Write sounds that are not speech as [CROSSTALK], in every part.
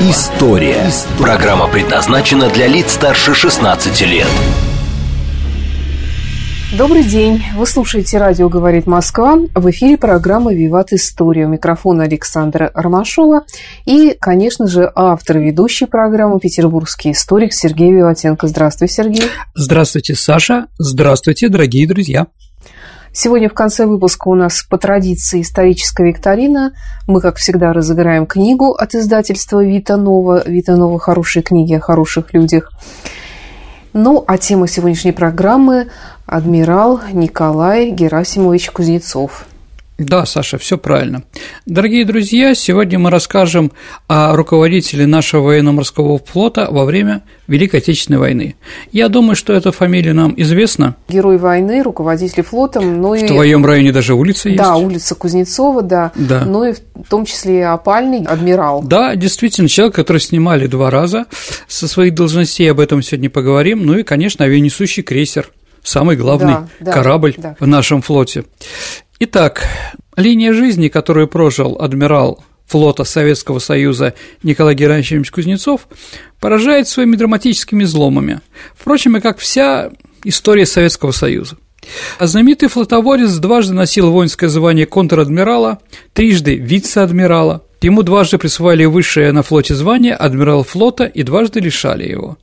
История». Программа предназначена для лиц старше 16 лет. Добрый день. Вы слушаете «Радио говорит Москва». В эфире программа «Виват История». У микрофона Александра Ромашова. И, конечно же, автор ведущей программы петербургский историк Сергей Виватенко. Здравствуй, Сергей. Здравствуйте, Саша. Здравствуйте, дорогие друзья. Сегодня в конце выпуска у нас по традиции историческая викторина. Мы, как всегда, разыграем книгу от издательства Вита Нова. Вита Нова – хорошие книги о хороших людях. Ну, а тема сегодняшней программы – адмирал Николай Герасимович Кузнецов – да, Саша, все правильно. Дорогие друзья, сегодня мы расскажем о руководителе нашего военно-морского флота во время Великой Отечественной войны. Я думаю, что эта фамилия нам известна. Герой войны, руководитель флотом, но в и... твоем районе даже улица есть. Да, улица Кузнецова, да, да. но и в том числе и опальный адмирал. Да, действительно, человек, который снимали два раза со своих должностей, об этом сегодня поговорим. Ну и, конечно, авианесущий крейсер самый главный да, да, корабль да. в нашем флоте. Итак, линия жизни, которую прожил адмирал флота Советского Союза Николай Герасимович Кузнецов, поражает своими драматическими зломами, впрочем, и как вся история Советского Союза. А знаменитый флотоводец дважды носил воинское звание контр-адмирала, трижды вице-адмирала, ему дважды присвоили высшее на флоте звание адмирал флота и дважды лишали его.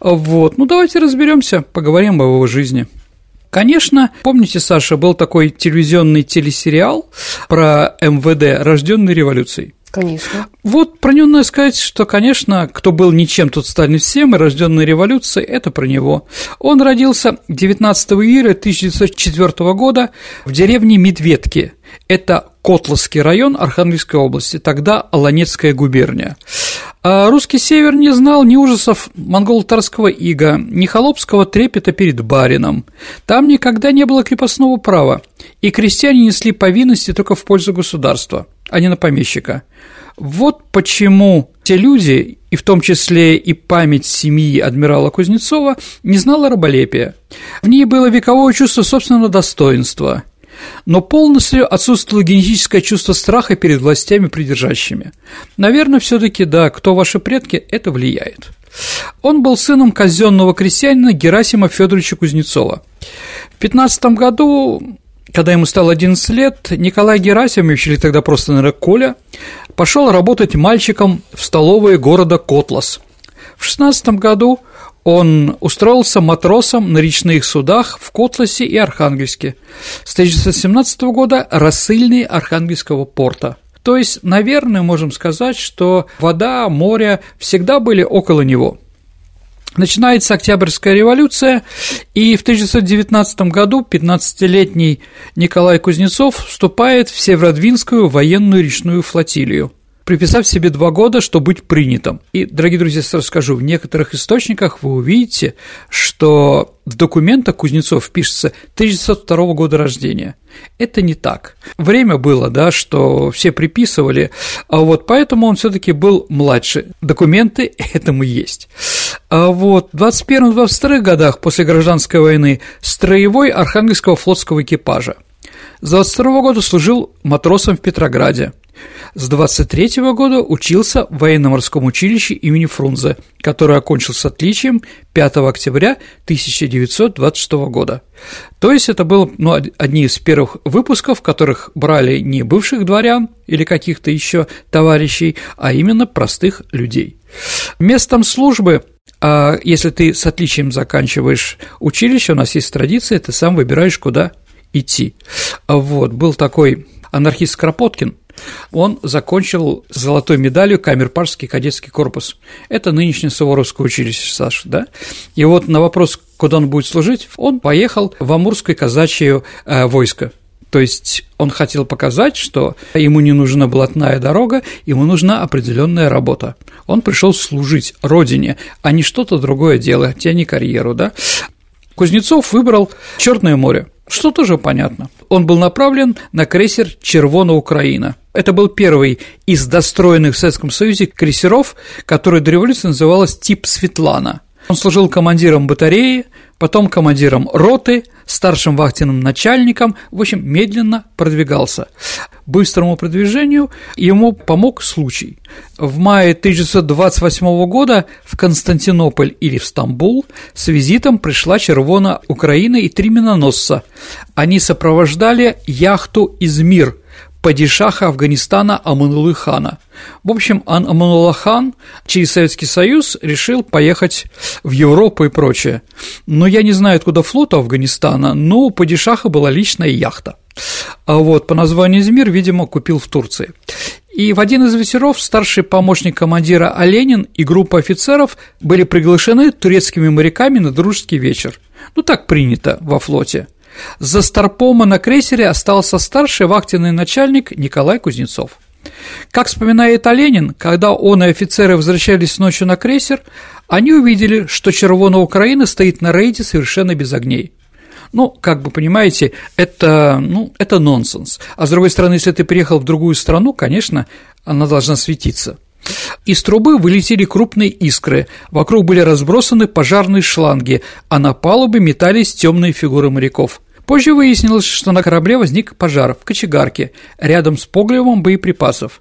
Вот, ну давайте разберемся, поговорим об его жизни. Конечно, помните, Саша, был такой телевизионный телесериал про МВД «Рожденный революцией». Конечно. Вот про него надо сказать, что, конечно, кто был ничем, тот станет всем, и рожденный революцией – это про него. Он родился 19 июля 1904 года в деревне Медведки. Это Котловский район Архангельской области, тогда Аланецкая губерния. А русский север не знал ни ужасов монголо-татарского ига, ни холопского трепета перед барином. Там никогда не было крепостного права, и крестьяне несли повинности только в пользу государства, а не на помещика. Вот почему те люди, и в том числе и память семьи адмирала Кузнецова, не знала раболепия. В ней было вековое чувство собственного достоинства – но полностью отсутствовало генетическое чувство страха перед властями придержащими. Наверное, все таки да, кто ваши предки, это влияет. Он был сыном казенного крестьянина Герасима Федоровича Кузнецова. В 15 году когда ему стало 11 лет, Николай Герасимович, или тогда просто, наверное, Коля, пошел работать мальчиком в столовые города Котлас. В 16 году он устроился матросом на речных судах в Котласе и Архангельске. С 1917 года рассыльный Архангельского порта. То есть, наверное, можем сказать, что вода, море всегда были около него. Начинается Октябрьская революция, и в 1919 году 15-летний Николай Кузнецов вступает в Северодвинскую военную речную флотилию приписав себе два года, чтобы быть принятым. И, дорогие друзья, сразу скажу, в некоторых источниках вы увидите, что в документах Кузнецов пишется 1902 года рождения. Это не так. Время было, да, что все приписывали, а вот поэтому он все таки был младше. Документы [LAUGHS] этому есть. А вот в 21-22 годах после гражданской войны строевой Архангельского флотского экипажа. С 22 года служил матросом в Петрограде. С 23 -го года учился в военно-морском училище имени Фрунзе, которое окончил с отличием 5 октября 1926 года. То есть это был ну, одни из первых выпусков, в которых брали не бывших дворян или каких-то еще товарищей, а именно простых людей. Местом службы а если ты с отличием заканчиваешь училище, у нас есть традиция, ты сам выбираешь, куда идти. Вот, был такой анархист Кропоткин, он закончил золотой медалью Камерпарский кадетский корпус. Это нынешнее Суворовское училище, Саша, да? И вот на вопрос, куда он будет служить, он поехал в Амурское казачье э, войско То есть он хотел показать, что ему не нужна блатная дорога, ему нужна определенная работа. Он пришел служить родине, а не что-то другое делать, а карьеру, да? Кузнецов выбрал Черное море, что тоже понятно. Он был направлен на крейсер «Червона Украина». Это был первый из достроенных в Советском Союзе крейсеров, который до революции называлась «Тип Светлана». Он служил командиром батареи, потом командиром роты, старшим вахтенным начальником, в общем, медленно продвигался. Быстрому продвижению ему помог случай. В мае 1928 года в Константинополь или в Стамбул с визитом пришла Червона Украина и три миноносца. Они сопровождали яхту «Измир», падишаха Афганистана Аманулы хана. В общем, Аманула хан через Советский Союз решил поехать в Европу и прочее. Но я не знаю, откуда флот Афганистана, но у падишаха была личная яхта. А вот по названию Измир, видимо, купил в Турции. И в один из вечеров старший помощник командира Оленин и группа офицеров были приглашены турецкими моряками на дружеский вечер. Ну, так принято во флоте. За Старпома на крейсере остался старший вахтенный начальник Николай Кузнецов. Как вспоминает Оленин, когда он и офицеры возвращались ночью на крейсер, они увидели, что Червона Украина стоит на рейде совершенно без огней. Ну, как бы понимаете, это, ну, это нонсенс. А с другой стороны, если ты приехал в другую страну, конечно, она должна светиться. Из трубы вылетели крупные искры, вокруг были разбросаны пожарные шланги, а на палубе метались темные фигуры моряков. Позже выяснилось, что на корабле возник пожар в кочегарке рядом с погребом боеприпасов.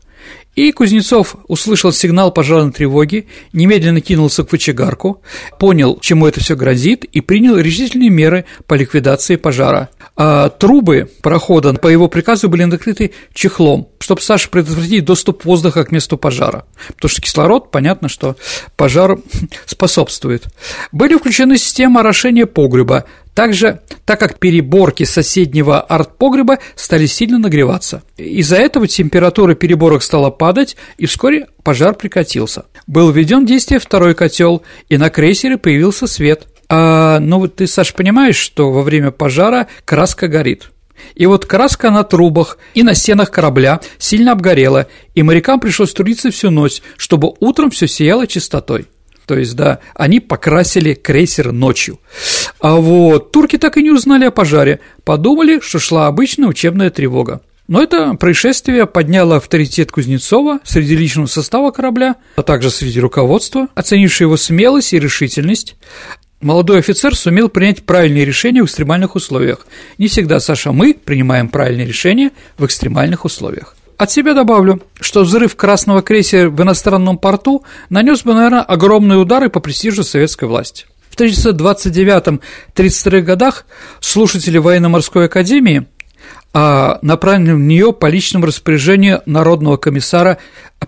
И Кузнецов услышал сигнал пожарной тревоги, немедленно кинулся к кочегарку, понял, чему это все грозит, и принял решительные меры по ликвидации пожара. А трубы прохода по его приказу были накрыты чехлом, чтобы Саша предотвратить доступ воздуха к месту пожара. Потому что кислород, понятно, что пожар [LAUGHS] способствует. Были включены системы орошения погреба, также, так как переборки соседнего артпогреба стали сильно нагреваться. Из-за этого температура переборок стала падать, и вскоре пожар прекратился. Был введен в действие второй котел, и на крейсере появился свет. А, ну ты, Саш, понимаешь, что во время пожара краска горит. И вот краска на трубах и на стенах корабля сильно обгорела, и морякам пришлось трудиться всю ночь, чтобы утром все сияло чистотой. То есть, да, они покрасили крейсер ночью. А вот турки так и не узнали о пожаре, подумали, что шла обычная учебная тревога. Но это происшествие подняло авторитет Кузнецова среди личного состава корабля, а также среди руководства, оценившего его смелость и решительность. Молодой офицер сумел принять правильные решения в экстремальных условиях. Не всегда, Саша, мы принимаем правильные решения в экстремальных условиях. От себя добавлю, что взрыв красного крейсера в иностранном порту нанес бы, наверное, огромные удары по престижу советской власти. В 1929-32 годах слушатели военно-морской академии а, направлены в нее по личному распоряжению народного комиссара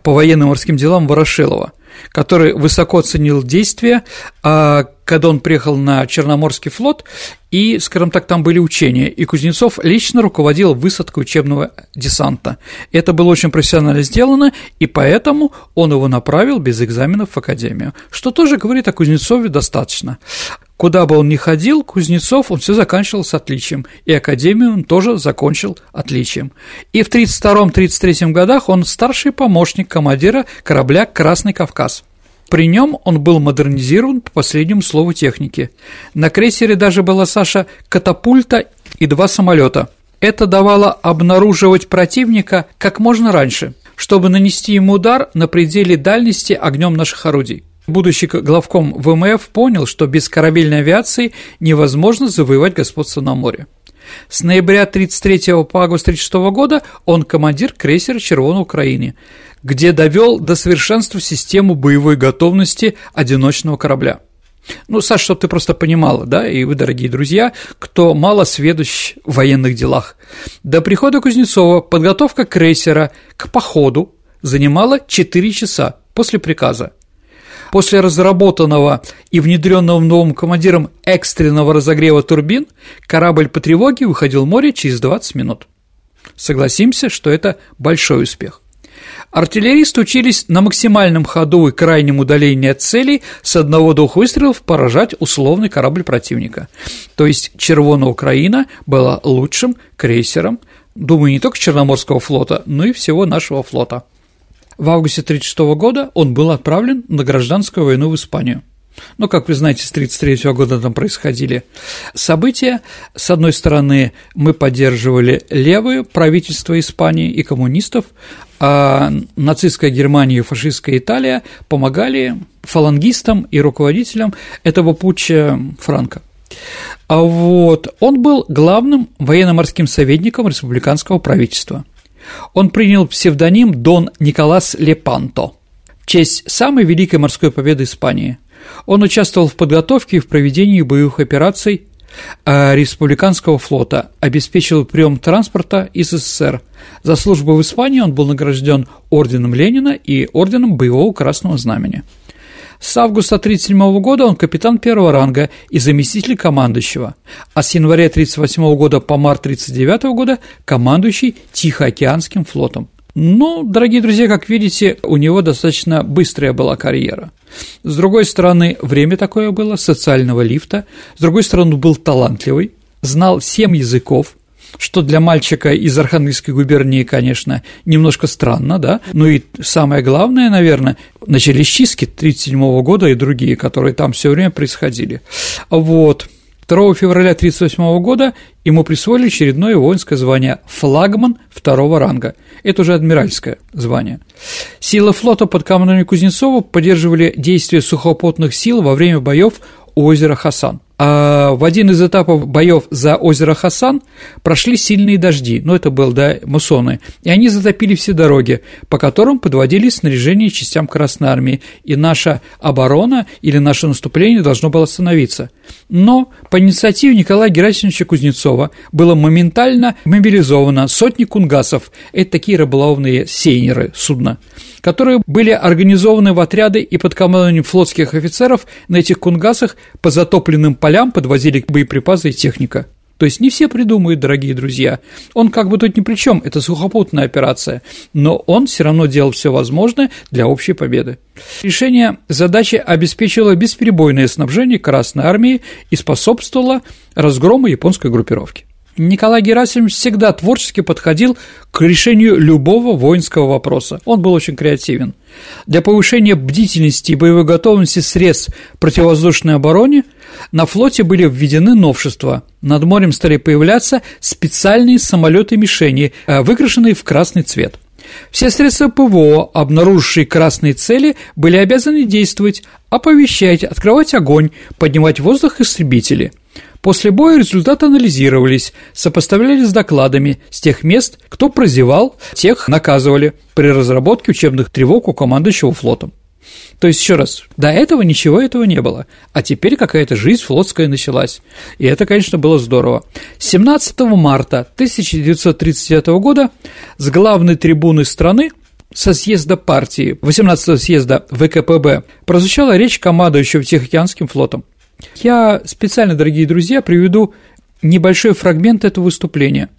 по военно-морским делам Ворошилова, который высоко оценил действия, а, когда он приехал на Черноморский флот, и, скажем так, там были учения, и Кузнецов лично руководил высадкой учебного десанта. Это было очень профессионально сделано, и поэтому он его направил без экзаменов в академию, что тоже говорит о Кузнецове достаточно. Куда бы он ни ходил, Кузнецов, он все заканчивал с отличием, и академию он тоже закончил отличием. И в 1932-1933 годах он старший помощник командира корабля «Красный Кавказ». При нем он был модернизирован по последнему слову техники. На крейсере даже была, Саша, катапульта и два самолета. Это давало обнаруживать противника как можно раньше, чтобы нанести ему удар на пределе дальности огнем наших орудий. Будущий главком ВМФ понял, что без корабельной авиации невозможно завоевать господство на море. С ноября 1933 по август 1936 года он командир крейсера «Червона Украины», где довел до совершенства систему боевой готовности одиночного корабля. Ну, Саш, чтобы ты просто понимала, да, и вы, дорогие друзья, кто мало сведущ в военных делах. До прихода Кузнецова подготовка крейсера к походу занимала 4 часа после приказа. После разработанного и внедренного новым командиром экстренного разогрева турбин корабль по тревоге выходил в море через 20 минут. Согласимся, что это большой успех. Артиллеристы учились на максимальном ходу и крайнем удалении от целей с одного-двух выстрелов поражать условный корабль противника. То есть Червоная Украина была лучшим крейсером, думаю, не только Черноморского флота, но и всего нашего флота. В августе 1936 года он был отправлен на гражданскую войну в Испанию. Ну, как вы знаете, с 1933 года там происходили события. С одной стороны, мы поддерживали левое правительство Испании и коммунистов, а нацистская Германия и фашистская Италия помогали фалангистам и руководителям этого путча Франка. А вот он был главным военно-морским советником республиканского правительства. Он принял псевдоним Дон Николас Лепанто в честь самой великой морской победы Испании – он участвовал в подготовке и в проведении боевых операций а республиканского флота, обеспечил прием транспорта из СССР. За службу в Испании он был награжден орденом Ленина и орденом Боевого Красного Знамени. С августа 1937 года он капитан первого ранга и заместитель командующего, а с января 1938 года по март 1939 года командующий Тихоокеанским флотом. Ну, дорогие друзья, как видите, у него достаточно быстрая была карьера. С другой стороны, время такое было, социального лифта. С другой стороны, был талантливый, знал семь языков, что для мальчика из Архангельской губернии, конечно, немножко странно, да, ну и самое главное, наверное, начались чистки 1937 года и другие, которые там все время происходили. Вот. 2 февраля 1938 года ему присвоили очередное воинское звание «флагман» второго ранга. Это уже адмиральское звание. Силы флота под командованием Кузнецова поддерживали действия сухопутных сил во время боев у озера Хасан. А в один из этапов боев за озеро Хасан прошли сильные дожди, ну это был, да, муссоны, и они затопили все дороги, по которым подводили снаряжение частям Красной Армии, и наша оборона или наше наступление должно было остановиться. Но по инициативе Николая Герасимовича Кузнецова было моментально мобилизовано сотни кунгасов, это такие рыболовные сейнеры судна, которые были организованы в отряды и под командованием флотских офицеров на этих кунгасах по затопленным полям подвозили боеприпасы и техника. То есть не все придумают, дорогие друзья. Он как бы тут ни при чем, это сухопутная операция, но он все равно делал все возможное для общей победы. Решение задачи обеспечило бесперебойное снабжение Красной Армии и способствовало разгрому японской группировки. Николай Герасимович всегда творчески подходил к решению любого воинского вопроса. Он был очень креативен. Для повышения бдительности и боевой готовности средств противовоздушной обороны на флоте были введены новшества. Над морем стали появляться специальные самолеты-мишени, э, выкрашенные в красный цвет. Все средства ПВО, обнаружившие красные цели, были обязаны действовать, оповещать, открывать огонь, поднимать в воздух истребители – После боя результаты анализировались, сопоставлялись с докладами с тех мест, кто прозевал, тех наказывали при разработке учебных тревог у командующего флотом. То есть, еще раз, до этого ничего этого не было, а теперь какая-то жизнь флотская началась. И это, конечно, было здорово. 17 марта 1939 года с главной трибуны страны со съезда партии 18 съезда ВКПБ прозвучала речь командующего Тихоокеанским флотом. Я специально, дорогие друзья, приведу небольшой фрагмент этого выступления.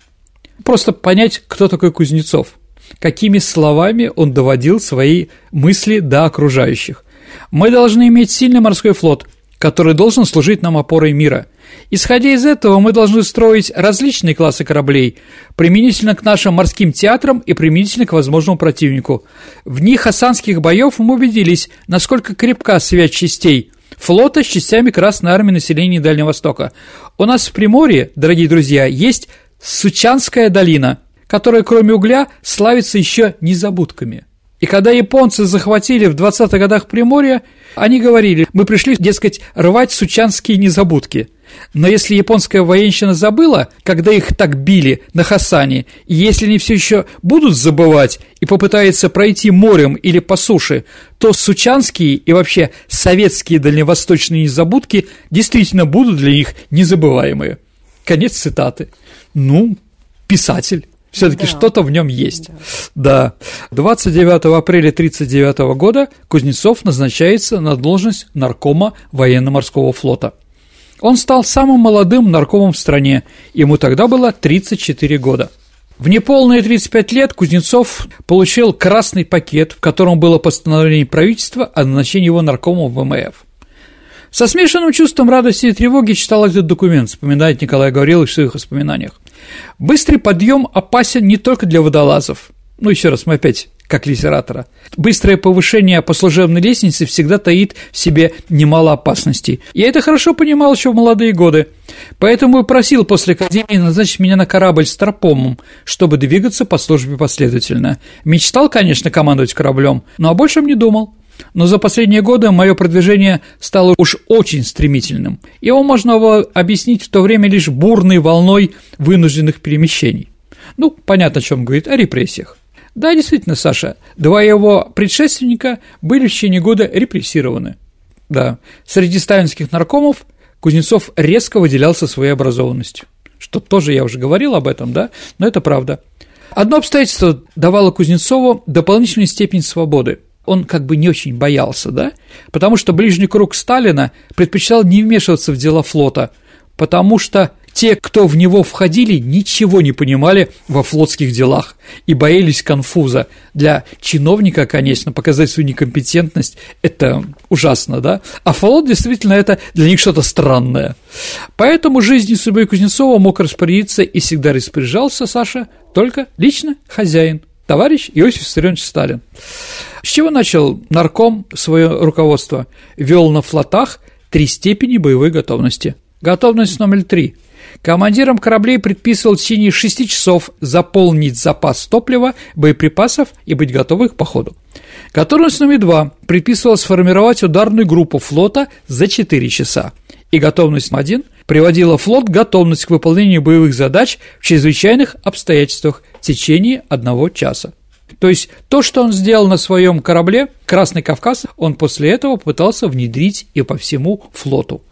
Просто понять, кто такой Кузнецов, какими словами он доводил свои мысли до окружающих. Мы должны иметь сильный морской флот, который должен служить нам опорой мира. Исходя из этого, мы должны строить различные классы кораблей, применительно к нашим морским театрам и применительно к возможному противнику. В дни хасанских боев мы убедились, насколько крепка связь частей – флота с частями Красной Армии населения Дальнего Востока. У нас в Приморье, дорогие друзья, есть Сучанская долина, которая кроме угля славится еще незабудками. И когда японцы захватили в 20-х годах Приморье, они говорили, мы пришли, дескать, рвать сучанские незабудки – но если японская военщина забыла, когда их так били на Хасане, и если они все еще будут забывать и попытаются пройти морем или по суше, то сучанские и вообще советские дальневосточные незабудки действительно будут для них незабываемые. Конец цитаты. Ну, писатель. Все-таки да. что-то в нем есть. Да. да. 29 апреля 1939 года Кузнецов назначается на должность наркома военно-морского флота. Он стал самым молодым наркомом в стране, ему тогда было 34 года. В неполные 35 лет Кузнецов получил красный пакет, в котором было постановление правительства о назначении его наркомом ВМФ. Со смешанным чувством радости и тревоги читал этот документ, вспоминает Николай Гаврилович в своих воспоминаниях. Быстрый подъем опасен не только для водолазов. Ну, еще раз, мы опять как литератора. Быстрое повышение по служебной лестнице всегда таит в себе немало опасностей. Я это хорошо понимал еще в молодые годы. Поэтому и просил после академии назначить меня на корабль с тропомом, чтобы двигаться по службе последовательно. Мечтал, конечно, командовать кораблем, но о большем не думал. Но за последние годы мое продвижение стало уж очень стремительным. Его можно было объяснить в то время лишь бурной волной вынужденных перемещений. Ну, понятно, о чем говорит, о репрессиях. Да, действительно, Саша, два его предшественника были в течение года репрессированы. Да, среди сталинских наркомов Кузнецов резко выделялся своей образованностью. Что тоже я уже говорил об этом, да, но это правда. Одно обстоятельство давало Кузнецову дополнительную степень свободы – он как бы не очень боялся, да, потому что ближний круг Сталина предпочитал не вмешиваться в дела флота, потому что те, кто в него входили, ничего не понимали во флотских делах и боялись конфуза. Для чиновника, конечно, показать свою некомпетентность – это ужасно, да? А флот действительно это для них что-то странное. Поэтому жизнью судьбой Кузнецова мог распорядиться и всегда распоряжался Саша только лично хозяин, товарищ Иосиф Виссарионович Сталин. С чего начал нарком свое руководство? Вел на флотах три степени боевой готовности. Готовность номер три. Командирам кораблей предписывал в течение 6 часов заполнить запас топлива, боеприпасов и быть готовы к походу. Готовность номер два предписывала сформировать ударную группу флота за 4 часа. И готовность 1 приводила флот к готовности к выполнению боевых задач в чрезвычайных обстоятельствах течение одного часа. То есть то, что он сделал на своем корабле Красный Кавказ, он после этого пытался внедрить и по всему флоту.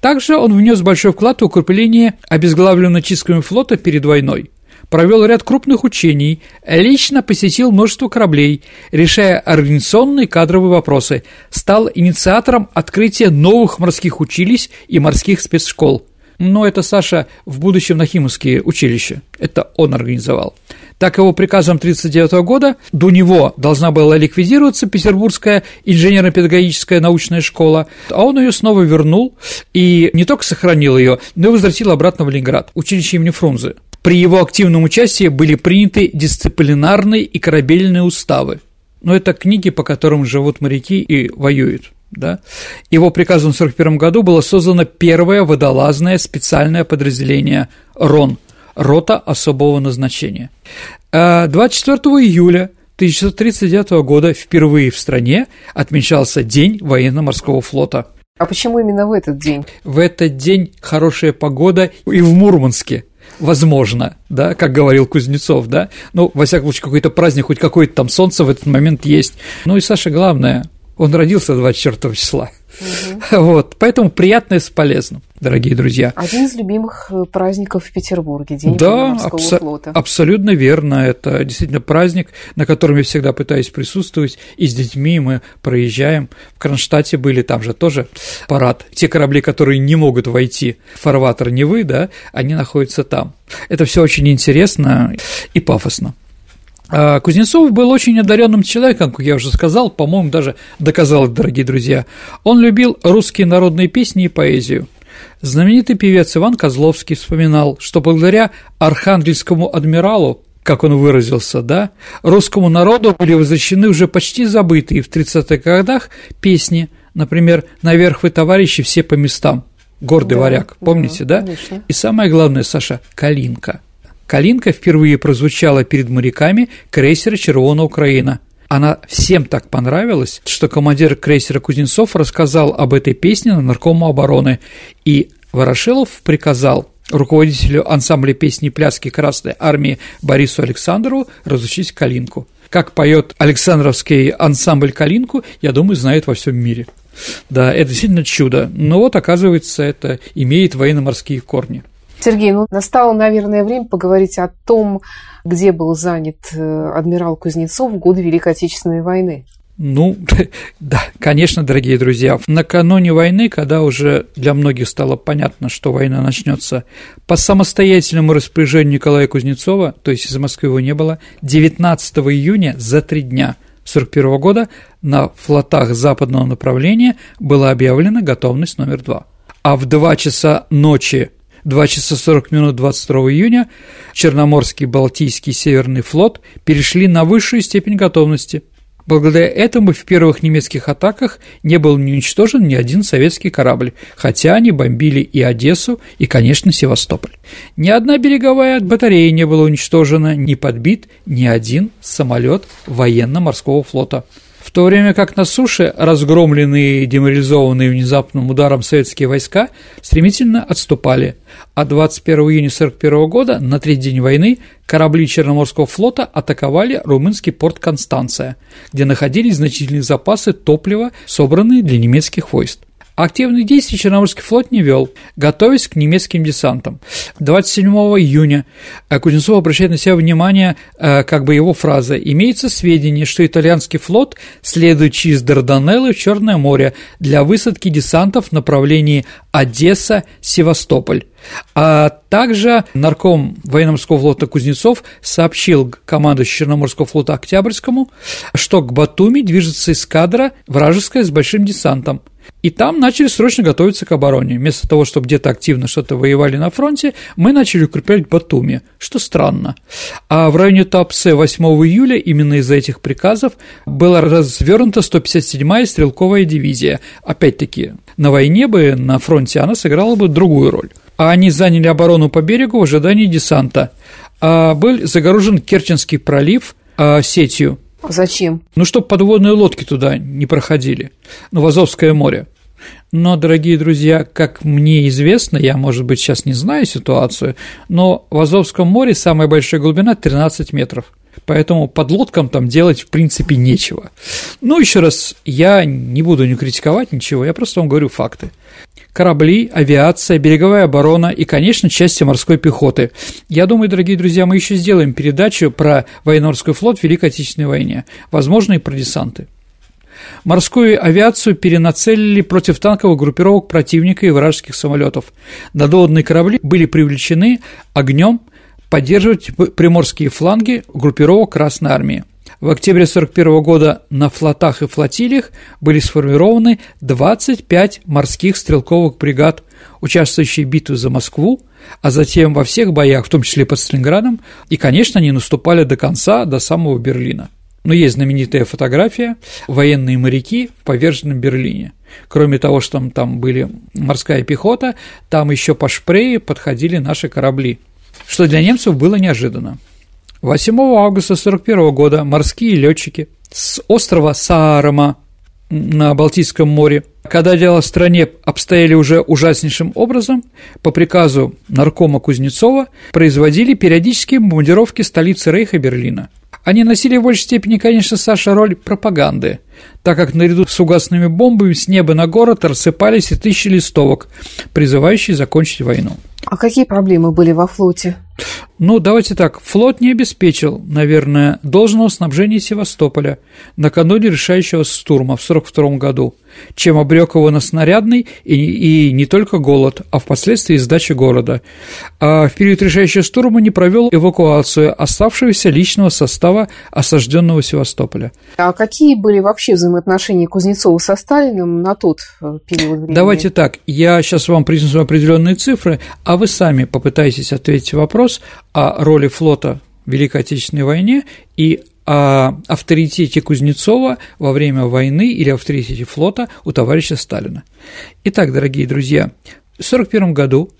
Также он внес большой вклад в укрепление обезглавленного чистками флота перед войной провел ряд крупных учений, лично посетил множество кораблей, решая организационные кадровые вопросы, стал инициатором открытия новых морских училищ и морских спецшкол. Но это Саша в будущем Нахимовские училища. Это он организовал. Так его приказом 1939 года до него должна была ликвидироваться Петербургская инженерно-педагогическая научная школа, а он ее снова вернул и не только сохранил ее, но и возвратил обратно в Ленинград, училище имени Фрунзе. При его активном участии были приняты дисциплинарные и корабельные уставы. Но это книги, по которым живут моряки и воюют. Да? Его приказом в 1941 году было создано первое водолазное специальное подразделение РОН – рота особого назначения. 24 а июля 1939 года впервые в стране отмечался День военно-морского флота. А почему именно в этот день? В этот день хорошая погода и в Мурманске возможно, да, как говорил Кузнецов, да, ну, во всяком случае, какой-то праздник, хоть какое-то там солнце в этот момент есть. Ну и, Саша, главное, он родился 24 числа. Угу. [LAUGHS] Вот, поэтому приятное с полезным, дорогие друзья. Один из любимых э, праздников в Петербурге, День да, абсо- флота. абсолютно верно. Это действительно праздник, на котором я всегда пытаюсь присутствовать. И с детьми мы проезжаем. В Кронштадте были, там же тоже парад. Те корабли, которые не могут войти в фарватер Невы, да, они находятся там. Это все очень интересно и пафосно. А, Кузнецов был очень одаренным человеком, как я уже сказал, по-моему, даже доказал дорогие друзья. Он любил русские народные песни и поэзию. Знаменитый певец Иван Козловский вспоминал, что благодаря архангельскому адмиралу, как он выразился, да, русскому народу были возвращены уже почти забытые в 30-х годах песни, например, «Наверх вы, товарищи, все по местам», «Гордый да, варяг», помните, да? да? И самое главное, Саша, «Калинка». Калинка впервые прозвучала перед моряками крейсера «Червона Украина». Она всем так понравилась, что командир крейсера Кузнецов рассказал об этой песне на наркому обороны, и Ворошилов приказал руководителю ансамбля песни пляски Красной Армии Борису Александрову разучить Калинку. Как поет Александровский ансамбль Калинку, я думаю, знает во всем мире. Да, это действительно чудо. Но вот, оказывается, это имеет военно-морские корни. Сергей, ну настало, наверное, время поговорить о том, где был занят э, адмирал Кузнецов в годы Великой Отечественной войны. Ну, [LAUGHS] да, конечно, дорогие друзья, накануне войны, когда уже для многих стало понятно, что война начнется, по самостоятельному распоряжению Николая Кузнецова, то есть из Москвы его не было, 19 июня за три дня 1941 года на флотах западного направления была объявлена готовность номер два. А в 2 часа ночи 2 часа 40 минут 22 июня. Черноморский, Балтийский, Северный флот перешли на высшую степень готовности – Благодаря этому в первых немецких атаках не был не уничтожен ни один советский корабль, хотя они бомбили и Одессу, и, конечно, Севастополь. Ни одна береговая батарея не была уничтожена, ни подбит ни один самолет военно-морского флота то время как на суше разгромленные и деморализованные внезапным ударом советские войска стремительно отступали, а 21 июня 1941 года, на третий день войны, корабли Черноморского флота атаковали румынский порт Констанция, где находились значительные запасы топлива, собранные для немецких войск. Активных действий Черноморский флот не вел, готовясь к немецким десантам. 27 июня э, Кузнецов обращает на себя внимание, э, как бы его фраза «Имеется сведения, что итальянский флот следует через Дарданеллы в Черное море для высадки десантов в направлении Одесса-Севастополь». А также нарком военно-морского флота Кузнецов сообщил команду Черноморского флота Октябрьскому, что к Батуми движется эскадра вражеская с большим десантом – и там начали срочно готовиться к обороне. Вместо того, чтобы где-то активно что-то воевали на фронте, мы начали укреплять Батуми, что странно. А в районе Туапсе 8 июля именно из-за этих приказов была развернута 157-я стрелковая дивизия. Опять-таки, на войне бы, на фронте она сыграла бы другую роль. А они заняли оборону по берегу в ожидании десанта. А был загорожен Керченский пролив а, сетью, Зачем? Ну, чтобы подводные лодки туда не проходили, ну, в Азовское море. Но, дорогие друзья, как мне известно, я, может быть, сейчас не знаю ситуацию, но в Азовском море самая большая глубина 13 метров. Поэтому под лодкам там делать, в принципе, нечего. Ну, еще раз, я не буду не критиковать ничего, я просто вам говорю факты корабли, авиация, береговая оборона и, конечно, части морской пехоты. Я думаю, дорогие друзья, мы еще сделаем передачу про военно-морской флот в Великой Отечественной войне, возможно, и про десанты. Морскую авиацию перенацелили против танковых группировок противника и вражеских самолетов. Надводные корабли были привлечены огнем поддерживать приморские фланги группировок Красной Армии. В октябре 1941 года на флотах и флотилиях были сформированы 25 морских стрелковых бригад, участвующие в битве за Москву, а затем во всех боях, в том числе под Сталинградом, и, конечно, они наступали до конца, до самого Берлина. Но есть знаменитая фотография «Военные моряки в поверженном Берлине». Кроме того, что там, там были морская пехота, там еще по Шпрее подходили наши корабли, что для немцев было неожиданно. 8 августа 1941 года морские летчики с острова Саарома на Балтийском море, когда дело в стране обстояли уже ужаснейшим образом, по приказу наркома Кузнецова производили периодические бомбардировки столицы Рейха Берлина. Они носили в большей степени, конечно, Саша, роль пропаганды, так как наряду с угасными бомбами с неба на город рассыпались и тысячи листовок, призывающие закончить войну. А какие проблемы были во флоте? Ну, давайте так, флот не обеспечил, наверное, должного снабжения Севастополя накануне решающего штурма в 1942 году, чем обрек его на снарядный и, и не только голод, а впоследствии сдача города. А в период решающего штурма не провел эвакуацию оставшегося личного состава осажденного Севастополя. А какие были вообще взаимоотношения Кузнецова со Сталиным на тот э, период времени? Давайте так, я сейчас вам принесу определенные цифры, а вы сами попытаетесь ответить вопрос о роли флота в Великой Отечественной войне и о авторитете Кузнецова во время войны или авторитете флота у товарища Сталина. Итак, дорогие друзья, в 1941 году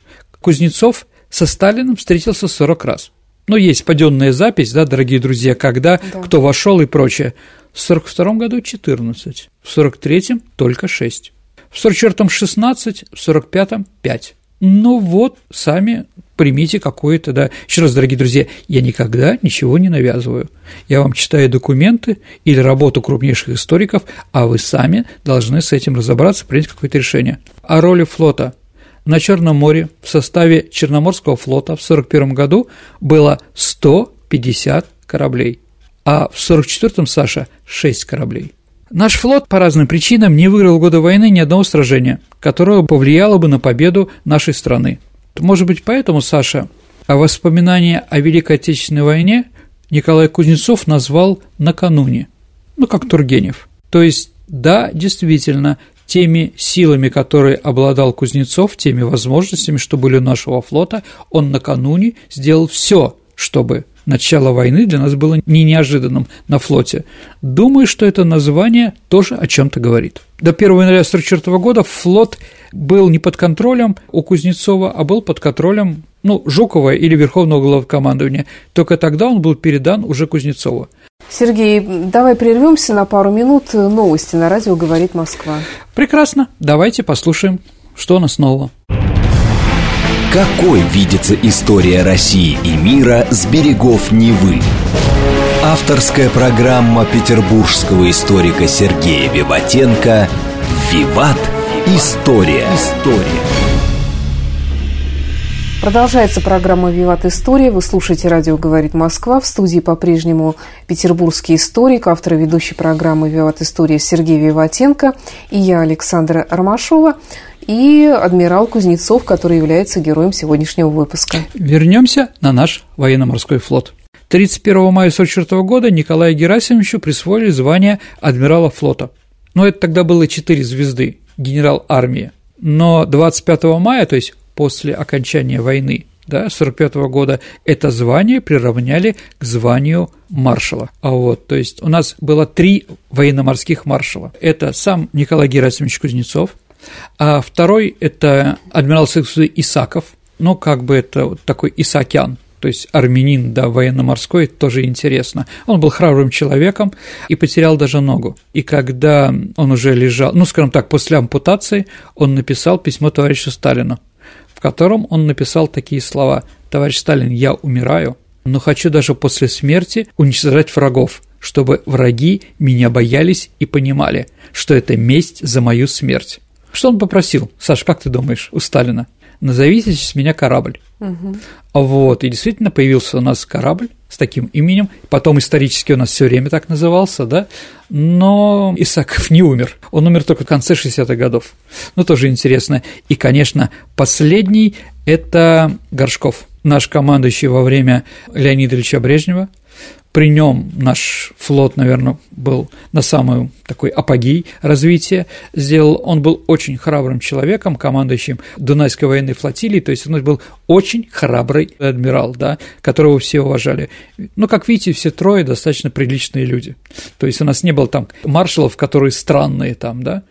Кузнецов со Сталиным встретился 40 раз. Ну, есть паденная запись, да, дорогие друзья, когда, да. кто вошел и прочее. В 1942 году 14, в 1943 только 6, в 1944 16, в 1945 5. Ну вот, сами примите какое-то, да. Еще раз, дорогие друзья, я никогда ничего не навязываю. Я вам читаю документы или работу крупнейших историков, а вы сами должны с этим разобраться, принять какое-то решение. О роли флота. На Черном море в составе Черноморского флота в 1941 году было 150 кораблей, а в 1944-м, Саша, 6 кораблей. Наш флот по разным причинам не выиграл в годы войны ни одного сражения, которое повлияло бы на победу нашей страны. Может быть, поэтому, Саша, а воспоминания о Великой Отечественной войне Николай Кузнецов назвал накануне, ну, как Тургенев. То есть, да, действительно, теми силами, которые обладал Кузнецов, теми возможностями, что были у нашего флота, он накануне сделал все, чтобы начало войны для нас было не неожиданным на флоте. Думаю, что это название тоже о чем то говорит. До 1 января 1944 года флот был не под контролем у Кузнецова, а был под контролем ну, Жукова или Верховного главкомандования. Только тогда он был передан уже Кузнецову. Сергей, давай прервемся на пару минут. Новости на радио «Говорит Москва». Прекрасно. Давайте послушаем, что у нас нового. Какой видится история России и мира с берегов Невы? Авторская программа петербургского историка Сергея Виватенко «Виват. История». История. Продолжается программа «Виват История». Вы слушаете «Радио говорит Москва». В студии по-прежнему петербургский историк, автор ведущей программы «Виват История» Сергей Виватенко и я, Александра Ромашова и адмирал Кузнецов, который является героем сегодняшнего выпуска. Вернемся на наш военно-морской флот. 31 мая 1944 года Николаю Герасимовичу присвоили звание адмирала флота. Но это тогда было 4 звезды, генерал армии. Но 25 мая, то есть после окончания войны, да, 45 года это звание приравняли к званию маршала. А вот, то есть у нас было три военно-морских маршала. Это сам Николай Герасимович Кузнецов, а второй – это адмирал Союза Исаков, ну, как бы это вот такой Исакян, то есть армянин, да, военно-морской, тоже интересно. Он был храбрым человеком и потерял даже ногу. И когда он уже лежал, ну, скажем так, после ампутации, он написал письмо товарищу Сталину, в котором он написал такие слова «Товарищ Сталин, я умираю, но хочу даже после смерти уничтожать врагов, чтобы враги меня боялись и понимали, что это месть за мою смерть. Что он попросил, Саш, как ты думаешь, у Сталина? Назовите с меня корабль. Угу. Вот, и действительно появился у нас корабль с таким именем. Потом исторически у нас все время так назывался, да. Но Исаков не умер. Он умер только в конце 60-х годов. Ну, тоже интересно. И, конечно, последний – это Горшков, наш командующий во время Леонида Ильича Брежнева – при нем наш флот, наверное, был на самый такой апогей развития сделал. Он был очень храбрым человеком, командующим Дунайской военной флотилией, то есть он был очень храбрый адмирал, да, которого все уважали. Ну, как видите, все трое достаточно приличные люди. То есть у нас не было там маршалов, которые странные там, да,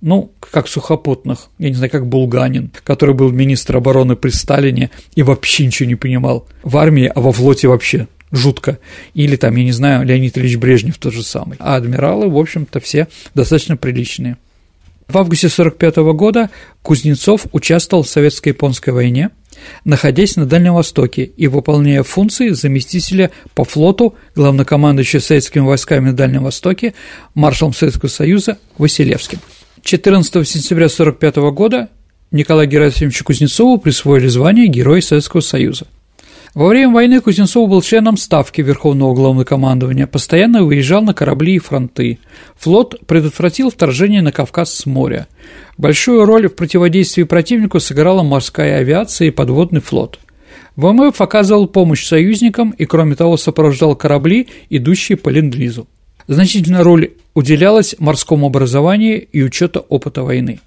ну, как сухопутных, я не знаю, как Булганин, который был министр обороны при Сталине и вообще ничего не понимал в армии, а во флоте вообще жутко. Или там, я не знаю, Леонид Ильич Брежнев тот же самый. А адмиралы, в общем-то, все достаточно приличные. В августе 1945 года Кузнецов участвовал в советско-японской войне, находясь на Дальнем Востоке и выполняя функции заместителя по флоту главнокомандующего советскими войсками на Дальнем Востоке маршалом Советского Союза Василевским. 14 сентября 1945 года Николаю Герасимовичу Кузнецову присвоили звание Героя Советского Союза. Во время войны Кузнецов был членом Ставки Верховного Главнокомандования, постоянно выезжал на корабли и фронты. Флот предотвратил вторжение на Кавказ с моря. Большую роль в противодействии противнику сыграла морская авиация и подводный флот. ВМФ оказывал помощь союзникам и, кроме того, сопровождал корабли, идущие по ленд-лизу. Значительная роль уделялась морскому образованию и учету опыта войны.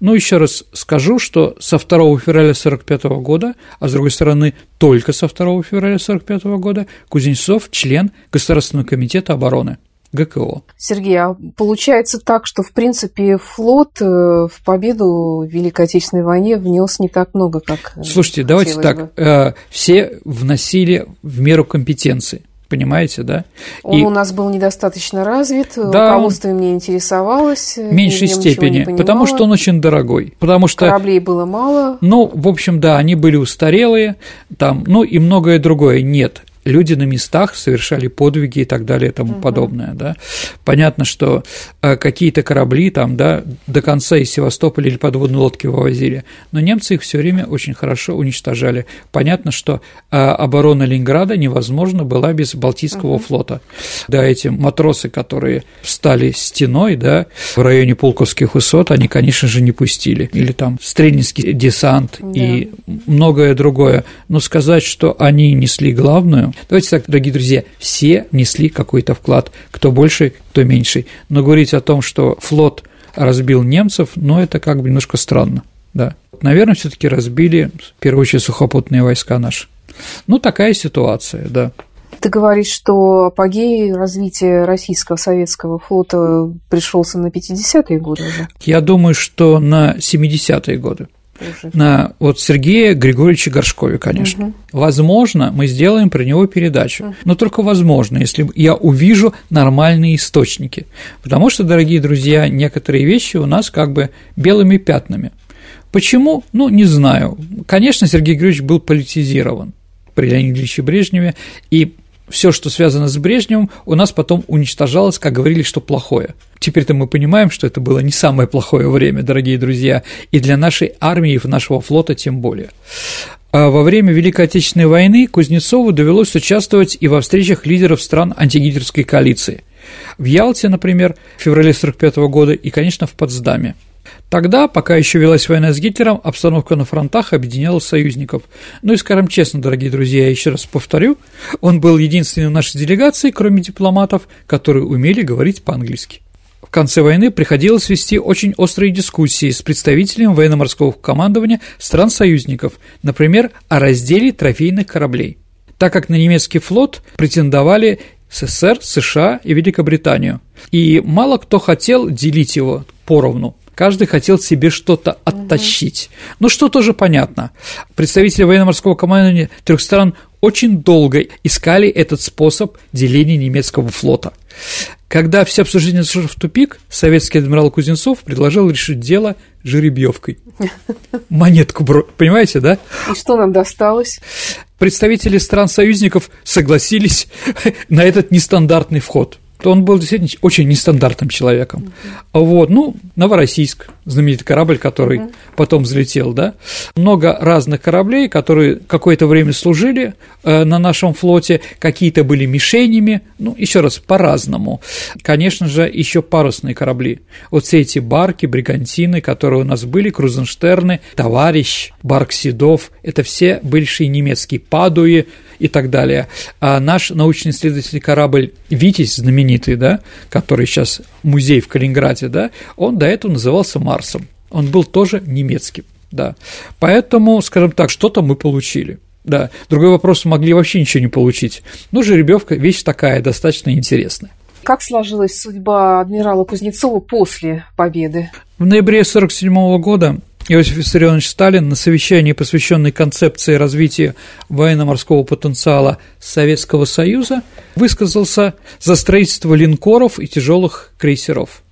Но еще раз скажу, что со 2 февраля 1945 года, а с другой стороны, только со 2 февраля 1945 года, Кузнецов – член Государственного комитета обороны. ГКО. Сергей, а получается так, что, в принципе, флот э, в победу в Великой Отечественной войне внес не так много, как Слушайте, давайте так, бы. Э, все вносили в меру компетенции понимаете, да? Он и... у нас был недостаточно развит, да, руководство им не интересовалось. В меньшей степени, потому что он очень дорогой. Потому что... Кораблей было мало. Ну, в общем, да, они были устарелые, там, ну и многое другое. Нет, люди на местах совершали подвиги и так далее и тому угу. подобное, да. Понятно, что э, какие-то корабли там, да, до конца из Севастополя или подводные лодки вывозили, но немцы их все время очень хорошо уничтожали. Понятно, что э, оборона Ленинграда невозможна была без Балтийского угу. флота. Да, эти матросы, которые встали стеной, да, в районе Пулковских высот, они, конечно же, не пустили. Или там Стрельнинский десант да. и многое другое. Но сказать, что они несли главную, давайте так, дорогие друзья, все несли какой-то вклад, кто больше, кто меньше. Но говорить о том, что флот разбил немцев, ну, это как бы немножко странно, да. Наверное, все таки разбили, в первую очередь, сухопутные войска наши. Ну, такая ситуация, да. Ты говоришь, что апогей развития российского советского флота пришелся на 50-е годы уже? Я думаю, что на 70-е годы. На вот Сергея Григорьевича Горшкове, конечно. Угу. Возможно, мы сделаем про него передачу, угу. но только возможно, если я увижу нормальные источники. Потому что, дорогие друзья, некоторые вещи у нас как бы белыми пятнами. Почему? Ну, не знаю. Конечно, Сергей Григорьевич был политизирован при Леониде Ильиче Брежневе, и все, что связано с Брежневым, у нас потом уничтожалось, как говорили, что плохое. Теперь-то мы понимаем, что это было не самое плохое время, дорогие друзья, и для нашей армии и нашего флота тем более. А во время Великой Отечественной войны Кузнецову довелось участвовать и во встречах лидеров стран антигитлеровской коалиции. В Ялте, например, в феврале 1945 года и, конечно, в Потсдаме – Тогда, пока еще велась война с Гитлером, обстановка на фронтах объединяла союзников. Ну и скажем честно, дорогие друзья, я еще раз повторю, он был единственным в нашей делегации, кроме дипломатов, которые умели говорить по-английски. В конце войны приходилось вести очень острые дискуссии с представителями военно-морского командования стран-союзников, например, о разделе трофейных кораблей, так как на немецкий флот претендовали СССР, США и Великобританию. И мало кто хотел делить его поровну. Каждый хотел себе что-то оттащить. Угу. Ну, что тоже понятно. Представители военно-морского командования трех стран очень долго искали этот способ деления немецкого флота. Когда все обсуждения зашло в тупик, советский адмирал Кузнецов предложил решить дело жеребьевкой. [LAUGHS] Монетку, понимаете, да? И что нам досталось? Представители стран-союзников согласились [LAUGHS] на этот нестандартный вход – он был действительно очень нестандартным человеком. Вот, ну, Новороссийск, знаменитый корабль, который uh-huh. потом взлетел, да, много разных кораблей, которые какое-то время служили э, на нашем флоте, какие-то были мишенями, ну, еще раз, по-разному. Конечно же, еще парусные корабли. Вот все эти барки, бригантины, которые у нас были, Крузенштерны, Товарищ, Барк Седов, это все бывшие немецкие Падуи, и так далее. А наш научно-исследовательский корабль «Витязь», знаменитый, да, который сейчас музей в Калининграде, да, он до этого назывался Марсом. Он был тоже немецким, да. Поэтому, скажем так, что-то мы получили. Да, другой вопрос, могли вообще ничего не получить. Ну, жеребьевка вещь такая, достаточно интересная. Как сложилась судьба адмирала Кузнецова после победы? В ноябре 1947 года Иосиф Виссарионович Сталин на совещании, посвященной концепции развития военно-морского потенциала Советского Союза, высказался за строительство линкоров и тяжелых крейсеров.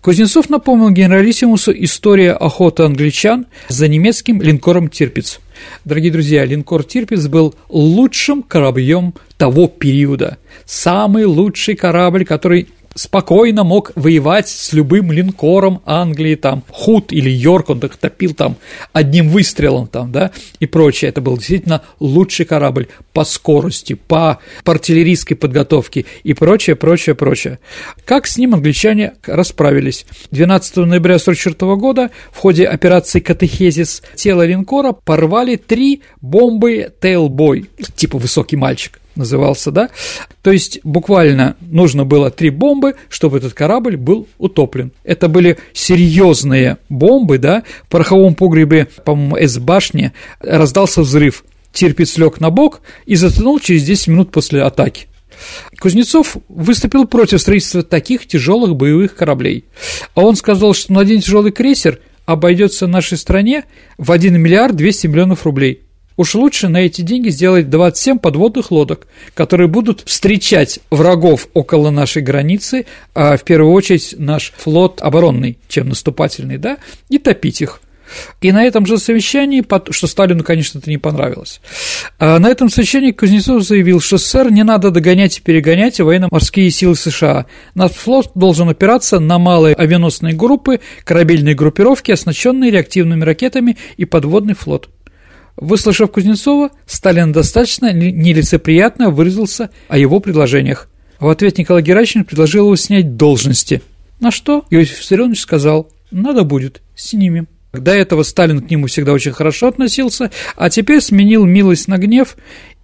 Кузнецов напомнил генералиссимусу история охоты англичан за немецким линкором «Тирпиц». Дорогие друзья, линкор «Тирпиц» был лучшим кораблем того периода, самый лучший корабль, который спокойно мог воевать с любым линкором Англии, там, Худ или Йорк, он так топил там одним выстрелом там, да, и прочее. Это был действительно лучший корабль по скорости, по, по артиллерийской подготовке и прочее, прочее, прочее. Как с ним англичане расправились? 12 ноября 1944 года в ходе операции «Катехезис» тело линкора порвали три бомбы «Тейлбой», типа «Высокий мальчик», назывался, да? То есть буквально нужно было три бомбы, чтобы этот корабль был утоплен. Это были серьезные бомбы, да? В пороховом погребе, по-моему, С-башни раздался взрыв. Тирпиц лег на бок и затонул через 10 минут после атаки. Кузнецов выступил против строительства таких тяжелых боевых кораблей. А он сказал, что на один тяжелый крейсер обойдется нашей стране в 1 миллиард 200 миллионов рублей. Уж лучше на эти деньги сделать 27 подводных лодок, которые будут встречать врагов около нашей границы, а в первую очередь наш флот оборонный, чем наступательный, да, и топить их. И на этом же совещании, что Сталину, конечно, это не понравилось, а на этом совещании Кузнецов заявил, что СССР не надо догонять и перегонять военно-морские силы США. Наш флот должен опираться на малые авианосные группы, корабельные группировки, оснащенные реактивными ракетами и подводный флот. Выслушав Кузнецова, Сталин достаточно нелицеприятно выразился о его предложениях. В ответ Николай Геращенко предложил его снять должности, на что Иосиф Виссарионович сказал «надо будет, снимем». До этого Сталин к нему всегда очень хорошо относился, а теперь сменил милость на гнев,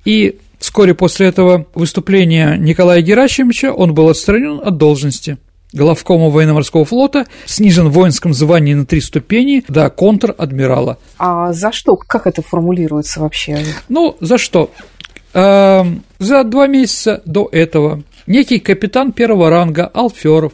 и вскоре после этого выступления Николая Геращимовича он был отстранен от должности главкома военно-морского флота, снижен в воинском звании на три ступени до контр-адмирала. А за что? Как это формулируется вообще? Ну, за что? Э, за два месяца до этого некий капитан первого ранга Алферов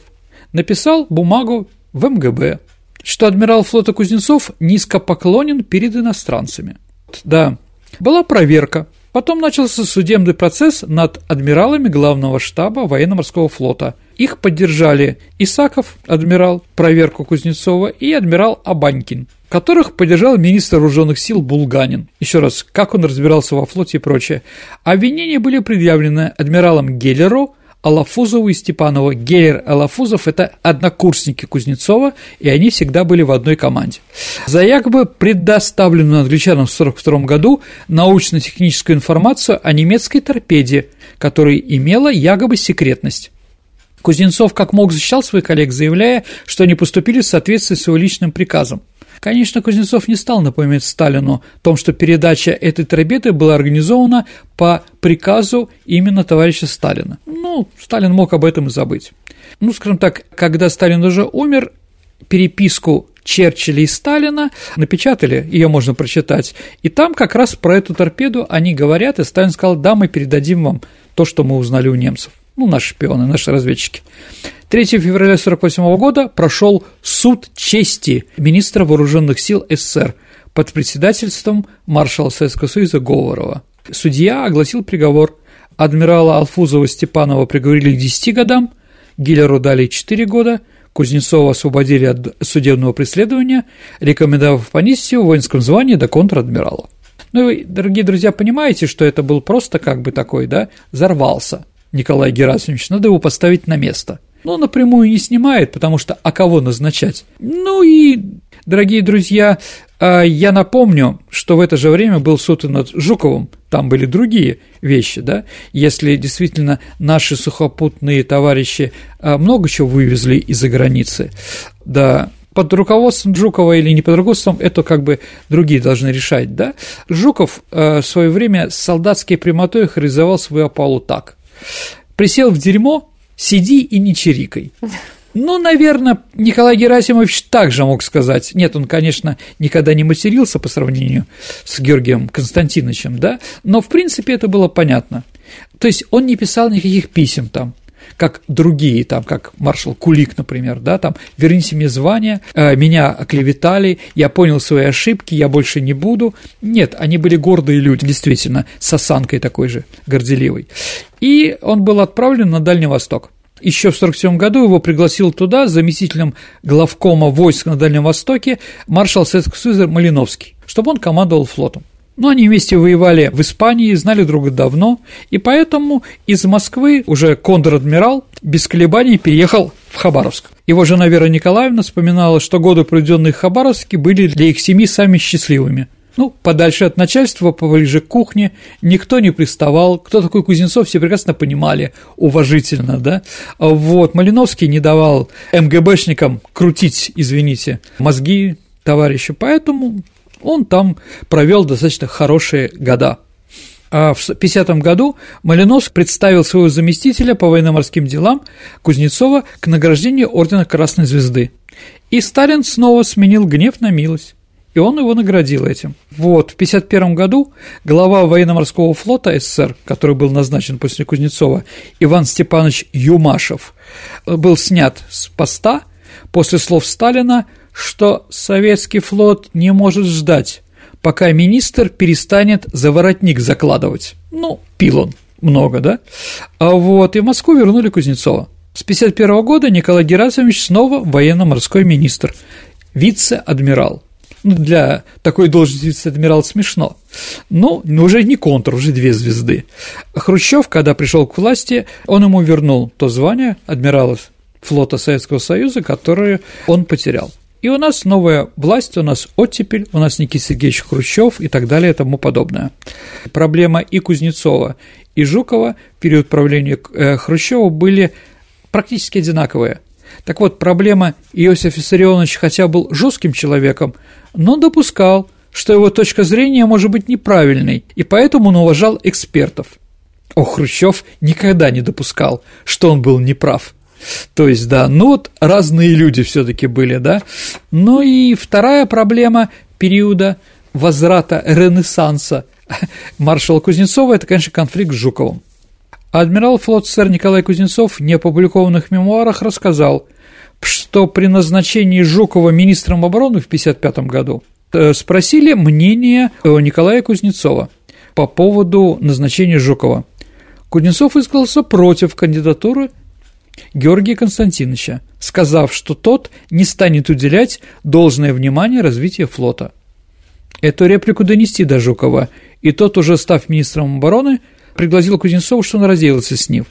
написал бумагу в МГБ, что адмирал флота Кузнецов низко поклонен перед иностранцами. Да, была проверка. Потом начался судебный процесс над адмиралами главного штаба военно-морского флота. Их поддержали Исаков, адмирал, проверку Кузнецова, и адмирал Абанькин, которых поддержал министр вооруженных сил Булганин. Еще раз, как он разбирался во флоте и прочее. Обвинения были предъявлены адмиралом Геллеру, Алафузову и Степанова. Геллер Алафузов – это однокурсники Кузнецова, и они всегда были в одной команде. За якобы предоставленную англичанам в 1942 году научно-техническую информацию о немецкой торпеде, которая имела якобы секретность. Кузнецов как мог защищал своих коллег, заявляя, что они поступили в соответствии с его личным приказом. Конечно, Кузнецов не стал напоминать Сталину о том, что передача этой торпеды была организована по приказу именно товарища Сталина. Ну, Сталин мог об этом и забыть. Ну, скажем так, когда Сталин уже умер, переписку Черчилля и Сталина напечатали, ее можно прочитать, и там как раз про эту торпеду они говорят, и Сталин сказал, да, мы передадим вам то, что мы узнали у немцев ну, наши шпионы, наши разведчики. 3 февраля 1948 года прошел суд чести министра вооруженных сил СССР под председательством маршала Советского Союза Говорова. Судья огласил приговор. Адмирала Алфузова Степанова приговорили к 10 годам, Гиллеру дали 4 года, Кузнецова освободили от судебного преследования, рекомендовав понизить его в воинском звании до контр-адмирала. Ну, вы, дорогие друзья, понимаете, что это был просто как бы такой, да, взорвался. Николай Герасимович, надо его поставить на место. Но напрямую не снимает, потому что а кого назначать? Ну и, дорогие друзья, а, я напомню, что в это же время был суд над Жуковым, там были другие вещи, да, если действительно наши сухопутные товарищи а, много чего вывезли из-за границы, да, под руководством Жукова или не под руководством, это как бы другие должны решать, да. Жуков а, в свое время с солдатской прямотой характеризовал свою опалу так. Присел в дерьмо, сиди и не чирикай. Ну, наверное, Николай Герасимович также мог сказать. Нет, он, конечно, никогда не матерился по сравнению с Георгием Константиновичем, да, но, в принципе, это было понятно. То есть он не писал никаких писем там, как другие, там, как маршал Кулик, например, да, там, верните мне звание, э, меня оклеветали, я понял свои ошибки, я больше не буду. Нет, они были гордые люди, действительно, с осанкой такой же, горделивой. И он был отправлен на Дальний Восток. Еще в 1947 году его пригласил туда заместителем главкома войск на Дальнем Востоке маршал Советского Союза Малиновский, чтобы он командовал флотом. Но они вместе воевали в Испании, знали друга давно, и поэтому из Москвы уже контр-адмирал без колебаний переехал в Хабаровск. Его жена Вера Николаевна вспоминала, что годы, проведенные в Хабаровске, были для их семьи самыми счастливыми. Ну, подальше от начальства, поближе к кухне, никто не приставал. Кто такой Кузнецов, все прекрасно понимали, уважительно, да. Вот, Малиновский не давал МГБшникам крутить, извините, мозги товарищу, поэтому он там провел достаточно хорошие года. А в 1950 году Малиновский представил своего заместителя по военно-морским делам Кузнецова к награждению Ордена Красной Звезды. И Сталин снова сменил гнев на милость. И он его наградил этим. Вот, в 1951 году глава военно-морского флота СССР, который был назначен после Кузнецова, Иван Степанович Юмашев, был снят с поста после слов Сталина – что советский флот не может ждать, пока министр перестанет заворотник закладывать. Ну, пил он много, да? А вот, и в Москву вернули Кузнецова. С 1951 года Николай Герасимович снова военно-морской министр, вице-адмирал. Ну, для такой должности вице-адмирал смешно. Но ну, уже не контр, уже две звезды. Хрущев, когда пришел к власти, он ему вернул то звание адмирала флота Советского Союза, которое он потерял. И у нас новая власть, у нас оттепель, у нас Никита Сергеевич Хрущев и так далее и тому подобное. Проблема и Кузнецова, и Жукова в период правления э, Хрущева были практически одинаковые. Так вот, проблема Иосиф Виссарионович хотя был жестким человеком, но допускал, что его точка зрения может быть неправильной, и поэтому он уважал экспертов. О, Хрущев никогда не допускал, что он был неправ – то есть, да, ну вот разные люди все таки были, да. Ну и вторая проблема периода возврата Ренессанса маршала Кузнецова – это, конечно, конфликт с Жуковым. Адмирал флот СССР Николай Кузнецов в неопубликованных мемуарах рассказал, что при назначении Жукова министром обороны в 1955 году э, спросили мнение Николая Кузнецова по поводу назначения Жукова. Кузнецов высказался против кандидатуры Георгия Константиновича, сказав, что тот не станет уделять должное внимание развитию флота. Эту реплику донести до Жукова, и тот, уже став министром обороны, пригласил Кузнецова, что он разделался с ним.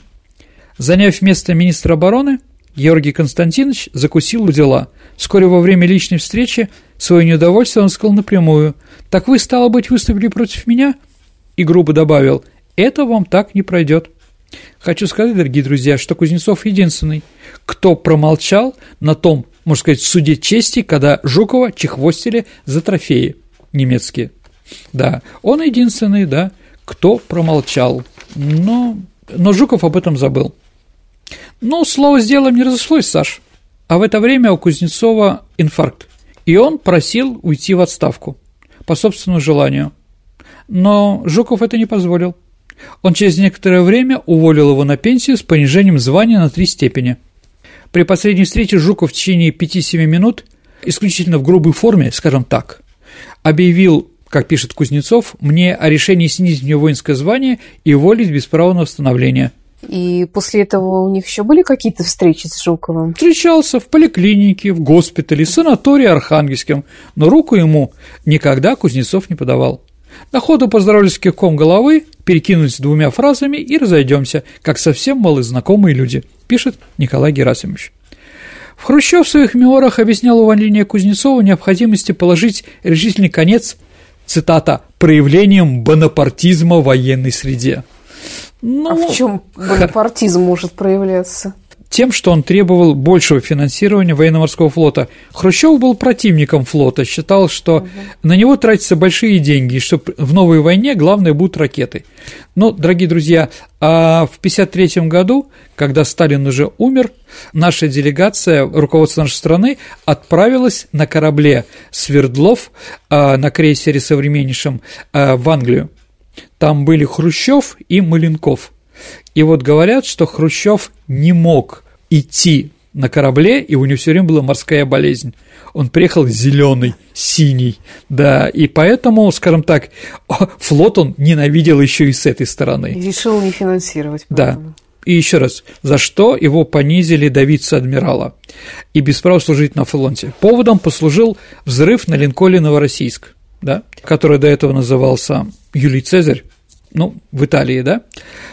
Заняв место министра обороны, Георгий Константинович закусил у дела. Вскоре во время личной встречи свое неудовольствие он сказал напрямую «Так вы, стало быть, выступили против меня?» и грубо добавил «Это вам так не пройдет». Хочу сказать, дорогие друзья, что Кузнецов единственный, кто промолчал на том, можно сказать, суде чести, когда Жукова чехвостили за трофеи немецкие. Да, он единственный, да, кто промолчал. Но, но Жуков об этом забыл. Ну, слово с делом не разошлось, Саш. А в это время у Кузнецова инфаркт. И он просил уйти в отставку по собственному желанию. Но Жуков это не позволил. Он через некоторое время уволил его на пенсию с понижением звания на три степени. При последней встрече Жуков в течение 5-7 минут, исключительно в грубой форме, скажем так, объявил, как пишет Кузнецов, мне о решении снизить мне воинское звание и уволить без права на восстановление. И после этого у них еще были какие-то встречи с Жуковым? Встречался в поликлинике, в госпитале, в санатории Архангельском, но руку ему никогда Кузнецов не подавал. На ходу поздоровались кивком головы, перекинулись двумя фразами и разойдемся, как совсем малознакомые люди, пишет Николай Герасимович. В Хрущев в своих мемуарах объяснял увольнение Кузнецова необходимости положить решительный конец, цитата, проявлением бонапартизма в военной среде. Ну, а в чем бонапартизм может проявляться? Тем, что он требовал большего финансирования военно-морского флота. Хрущев был противником флота, считал, что угу. на него тратятся большие деньги, и что в новой войне главное будут ракеты. Но, дорогие друзья, а в 1953 году, когда Сталин уже умер, наша делегация, руководство нашей страны, отправилась на корабле «Свердлов» а, на крейсере современнейшем а, в Англию. Там были Хрущев и Маленков – и вот говорят, что Хрущев не мог идти на корабле, и у него все время была морская болезнь. Он приехал зеленый, синий, да, и поэтому, скажем так, [LAUGHS] флот он ненавидел еще и с этой стороны. И решил не финансировать. Да. И еще раз, за что его понизили до вице-адмирала и без права служить на флоте? Поводом послужил взрыв на линколе Новороссийск, да, который до этого назывался Юлий Цезарь, ну, в Италии, да.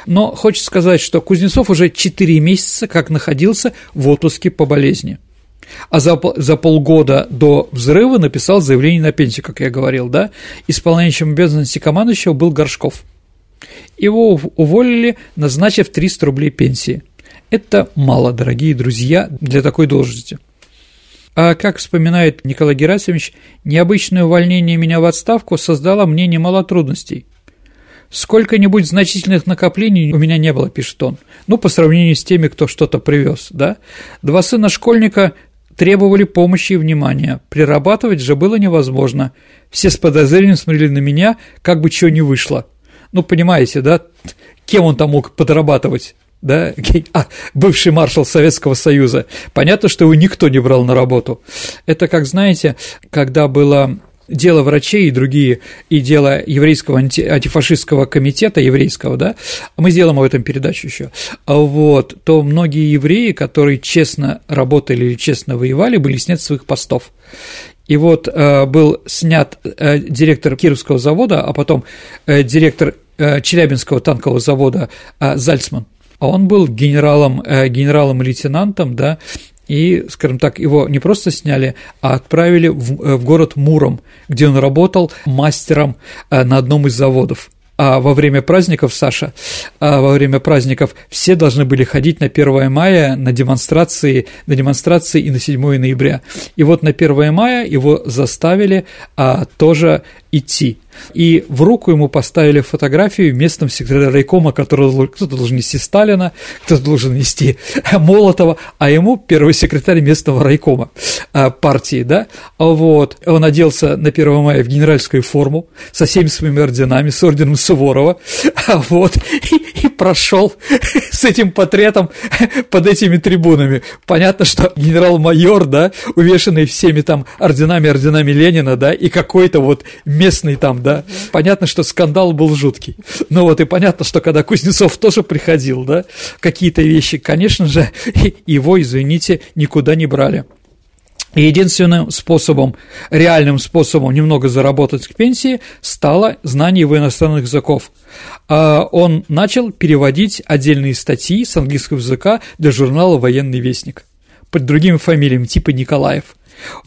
Но хочется сказать, что Кузнецов уже 4 месяца как находился в отпуске по болезни. А за, за полгода до взрыва написал заявление на пенсию, как я говорил, да. Исполняющим обязанности командующего был Горшков. Его уволили, назначив 300 рублей пенсии. Это мало, дорогие друзья, для такой должности. А как вспоминает Николай Герасимович, необычное увольнение меня в отставку создало мне немало трудностей – Сколько-нибудь значительных накоплений у меня не было, пишет он. Ну, по сравнению с теми, кто что-то привез, да. Два сына школьника требовали помощи и внимания. Прирабатывать же было невозможно. Все с подозрением смотрели на меня, как бы чего не вышло. Ну, понимаете, да, кем он там мог подрабатывать? да, [LAUGHS] а, бывший маршал Советского Союза. Понятно, что его никто не брал на работу. Это, как знаете, когда было дело врачей и другие, и дело еврейского анти, антифашистского комитета еврейского, да, мы сделаем об этом передачу еще, вот, то многие евреи, которые честно работали или честно воевали, были сняты с своих постов. И вот э, был снят э, директор Кировского завода, а потом э, директор э, Челябинского танкового завода э, Зальцман. А он был генералом, э, генералом-лейтенантом, да, и, скажем так, его не просто сняли, а отправили в, э, в город Муром, где он работал мастером э, на одном из заводов а во время праздников, Саша, а во время праздников все должны были ходить на 1 мая на демонстрации, на демонстрации и на 7 ноября. И вот на 1 мая его заставили а, тоже идти. И в руку ему поставили фотографию местного секретаря райкома, который кто-то должен нести Сталина, кто-то должен нести [LAUGHS] Молотова, а ему первый секретарь местного райкома а, партии, да, вот, он оделся на 1 мая в генеральскую форму со всеми своими орденами, с орденом Суворова, [LAUGHS] вот, и, и прошел [LAUGHS] с этим портретом [LAUGHS] под этими трибунами. Понятно, что генерал-майор, да, увешанный всеми там орденами, орденами Ленина, да, и какой-то вот местный там, да, понятно, что скандал был жуткий. Ну вот и понятно, что когда Кузнецов тоже приходил, да, какие-то вещи, конечно же, [LAUGHS] его, извините, никуда не брали. И единственным способом, реальным способом немного заработать к пенсии стало знание его иностранных языков. А он начал переводить отдельные статьи с английского языка для журнала «Военный вестник» под другими фамилиями, типа Николаев.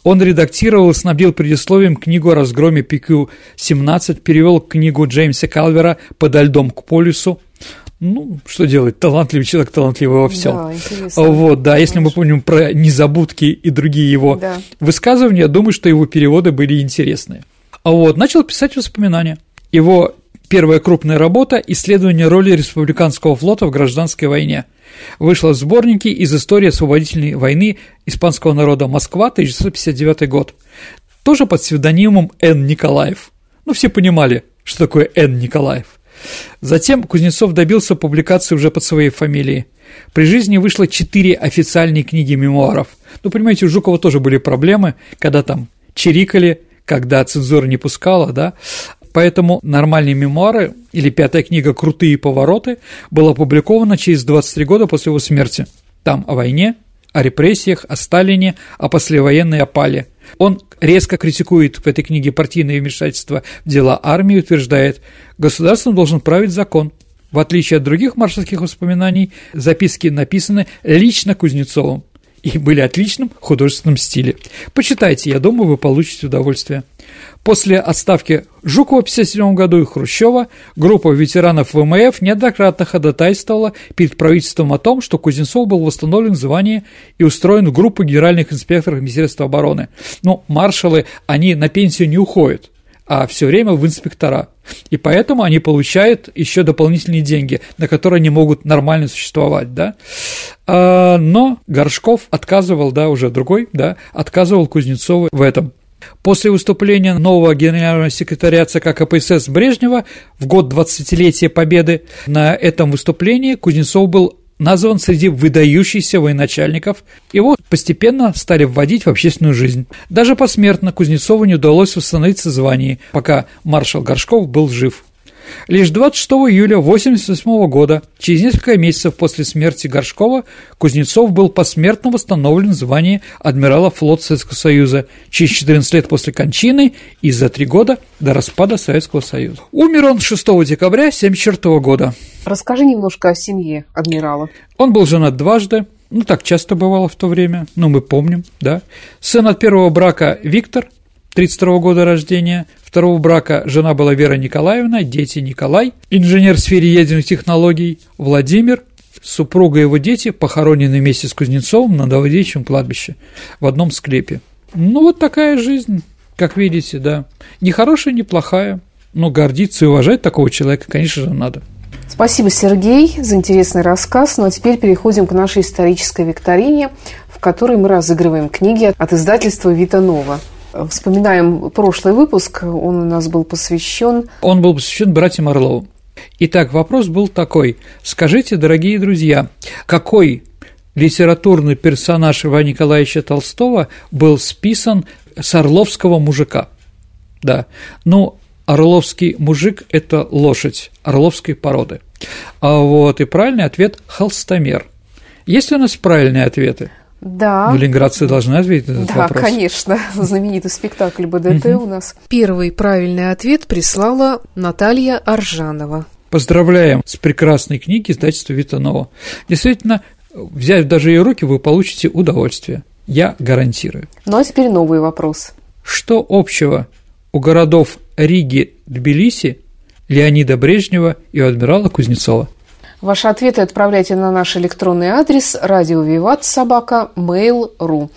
Он редактировал и снабдил предисловием книгу о разгроме ПК-17, перевел книгу Джеймса Калвера «Подо льдом к полюсу», ну, что делать, талантливый человек, талантливый во всем. Да, интересно. Вот, да, если мы помним про незабудки и другие его да. высказывания, думаю, что его переводы были интересные. А вот, начал писать воспоминания. Его первая крупная работа – исследование роли республиканского флота в гражданской войне. Вышла в сборнике из истории освободительной войны испанского народа Москва, 1959 год. Тоже под псевдонимом Н. Николаев. Ну, все понимали, что такое Н. Николаев – Затем Кузнецов добился публикации уже под своей фамилией. При жизни вышло четыре официальные книги мемуаров. Ну, понимаете, у Жукова тоже были проблемы, когда там чирикали, когда цензура не пускала, да, Поэтому нормальные мемуары или пятая книга «Крутые повороты» была опубликована через 23 года после его смерти. Там о войне, о репрессиях, о Сталине, о послевоенной опале. Он резко критикует в этой книге партийное вмешательство в дела армии, утверждает, государством должен править закон. В отличие от других маршальских воспоминаний, записки написаны лично Кузнецовым и были отличным художественном стиле. Почитайте, я думаю, вы получите удовольствие. После отставки Жукова в 1957 году и Хрущева группа ветеранов ВМФ неоднократно ходатайствовала перед правительством о том, что Кузнецов был восстановлен в звании и устроен в группу генеральных инспекторов Министерства обороны. Но ну, маршалы, они на пенсию не уходят, а все время в инспектора. И поэтому они получают еще дополнительные деньги, на которые они могут нормально существовать, да. А, но Горшков отказывал, да, уже другой, да, отказывал Кузнецову в этом. После выступления нового генерального секретаря ЦК КПСС Брежнева в год 20-летия Победы на этом выступлении Кузнецов был назван среди выдающихся военачальников, его постепенно стали вводить в общественную жизнь. Даже посмертно Кузнецову не удалось восстановиться в звании, пока маршал Горшков был жив. Лишь 26 июля 1988 года, через несколько месяцев после смерти Горшкова, Кузнецов был посмертно восстановлен в звании адмирала флота Советского Союза через 14 лет после кончины и за три года до распада Советского Союза. Умер он 6 декабря 1974 года. Расскажи немножко о семье адмирала. Он был женат дважды, ну так часто бывало в то время, ну мы помним, да. Сын от первого брака Виктор, 32 года рождения, второго брака жена была Вера Николаевна, дети Николай, инженер в сфере ядерных технологий, Владимир, супруга и его дети похоронены вместе с Кузнецовым на Давыдичьем кладбище в одном склепе. Ну, вот такая жизнь, как видите, да. Не хорошая, не плохая, но гордиться и уважать такого человека, конечно же, надо. Спасибо, Сергей, за интересный рассказ. Ну а теперь переходим к нашей исторической викторине, в которой мы разыгрываем книги от издательства «Вита Нова». Вспоминаем прошлый выпуск, он у нас был посвящен... Он был посвящен братьям Орловым. Итак, вопрос был такой. Скажите, дорогие друзья, какой литературный персонаж Ивана Николаевича Толстого был списан с орловского мужика? Да. Ну, орловский мужик – это лошадь орловской породы. А вот и правильный ответ – холстомер. Есть ли у нас правильные ответы? Да. Ну, ленинградцы должны ответить на этот да, вопрос. Да, конечно. [LAUGHS] Знаменитый спектакль БДТ у нас. Первый правильный ответ прислала Наталья Аржанова. Поздравляем с прекрасной книгой издательства Витанова. Действительно, взять даже ее руки, вы получите удовольствие. Я гарантирую. Ну а теперь новый вопрос. Что общего у городов Риги, Тбилиси, Леонида Брежнева и у адмирала Кузнецова? Ваши ответы отправляйте на наш электронный адрес радио Виват собака mail.ru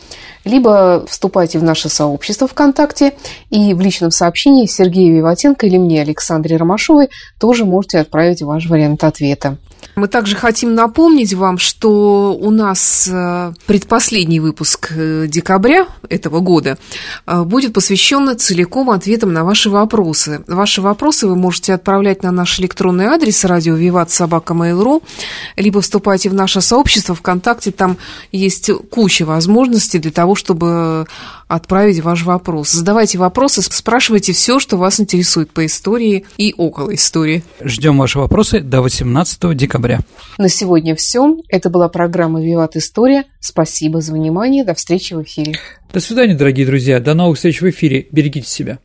либо вступайте в наше сообщество ВКонтакте и в личном сообщении Сергею Виватенко или мне, Александре Ромашовой, тоже можете отправить ваш вариант ответа. Мы также хотим напомнить вам, что у нас э, предпоследний выпуск э, декабря этого года э, будет посвящен целиком ответам на ваши вопросы. Ваши вопросы вы можете отправлять на наш электронный адрес радио Виват Собака Mail.ru, либо вступайте в наше сообщество ВКонтакте, там есть куча возможностей для того, чтобы отправить ваш вопрос. Задавайте вопросы, спрашивайте все, что вас интересует по истории и около истории. Ждем ваши вопросы до 18 декабря. На сегодня все. Это была программа «Виват История». Спасибо за внимание. До встречи в эфире. До свидания, дорогие друзья. До новых встреч в эфире. Берегите себя.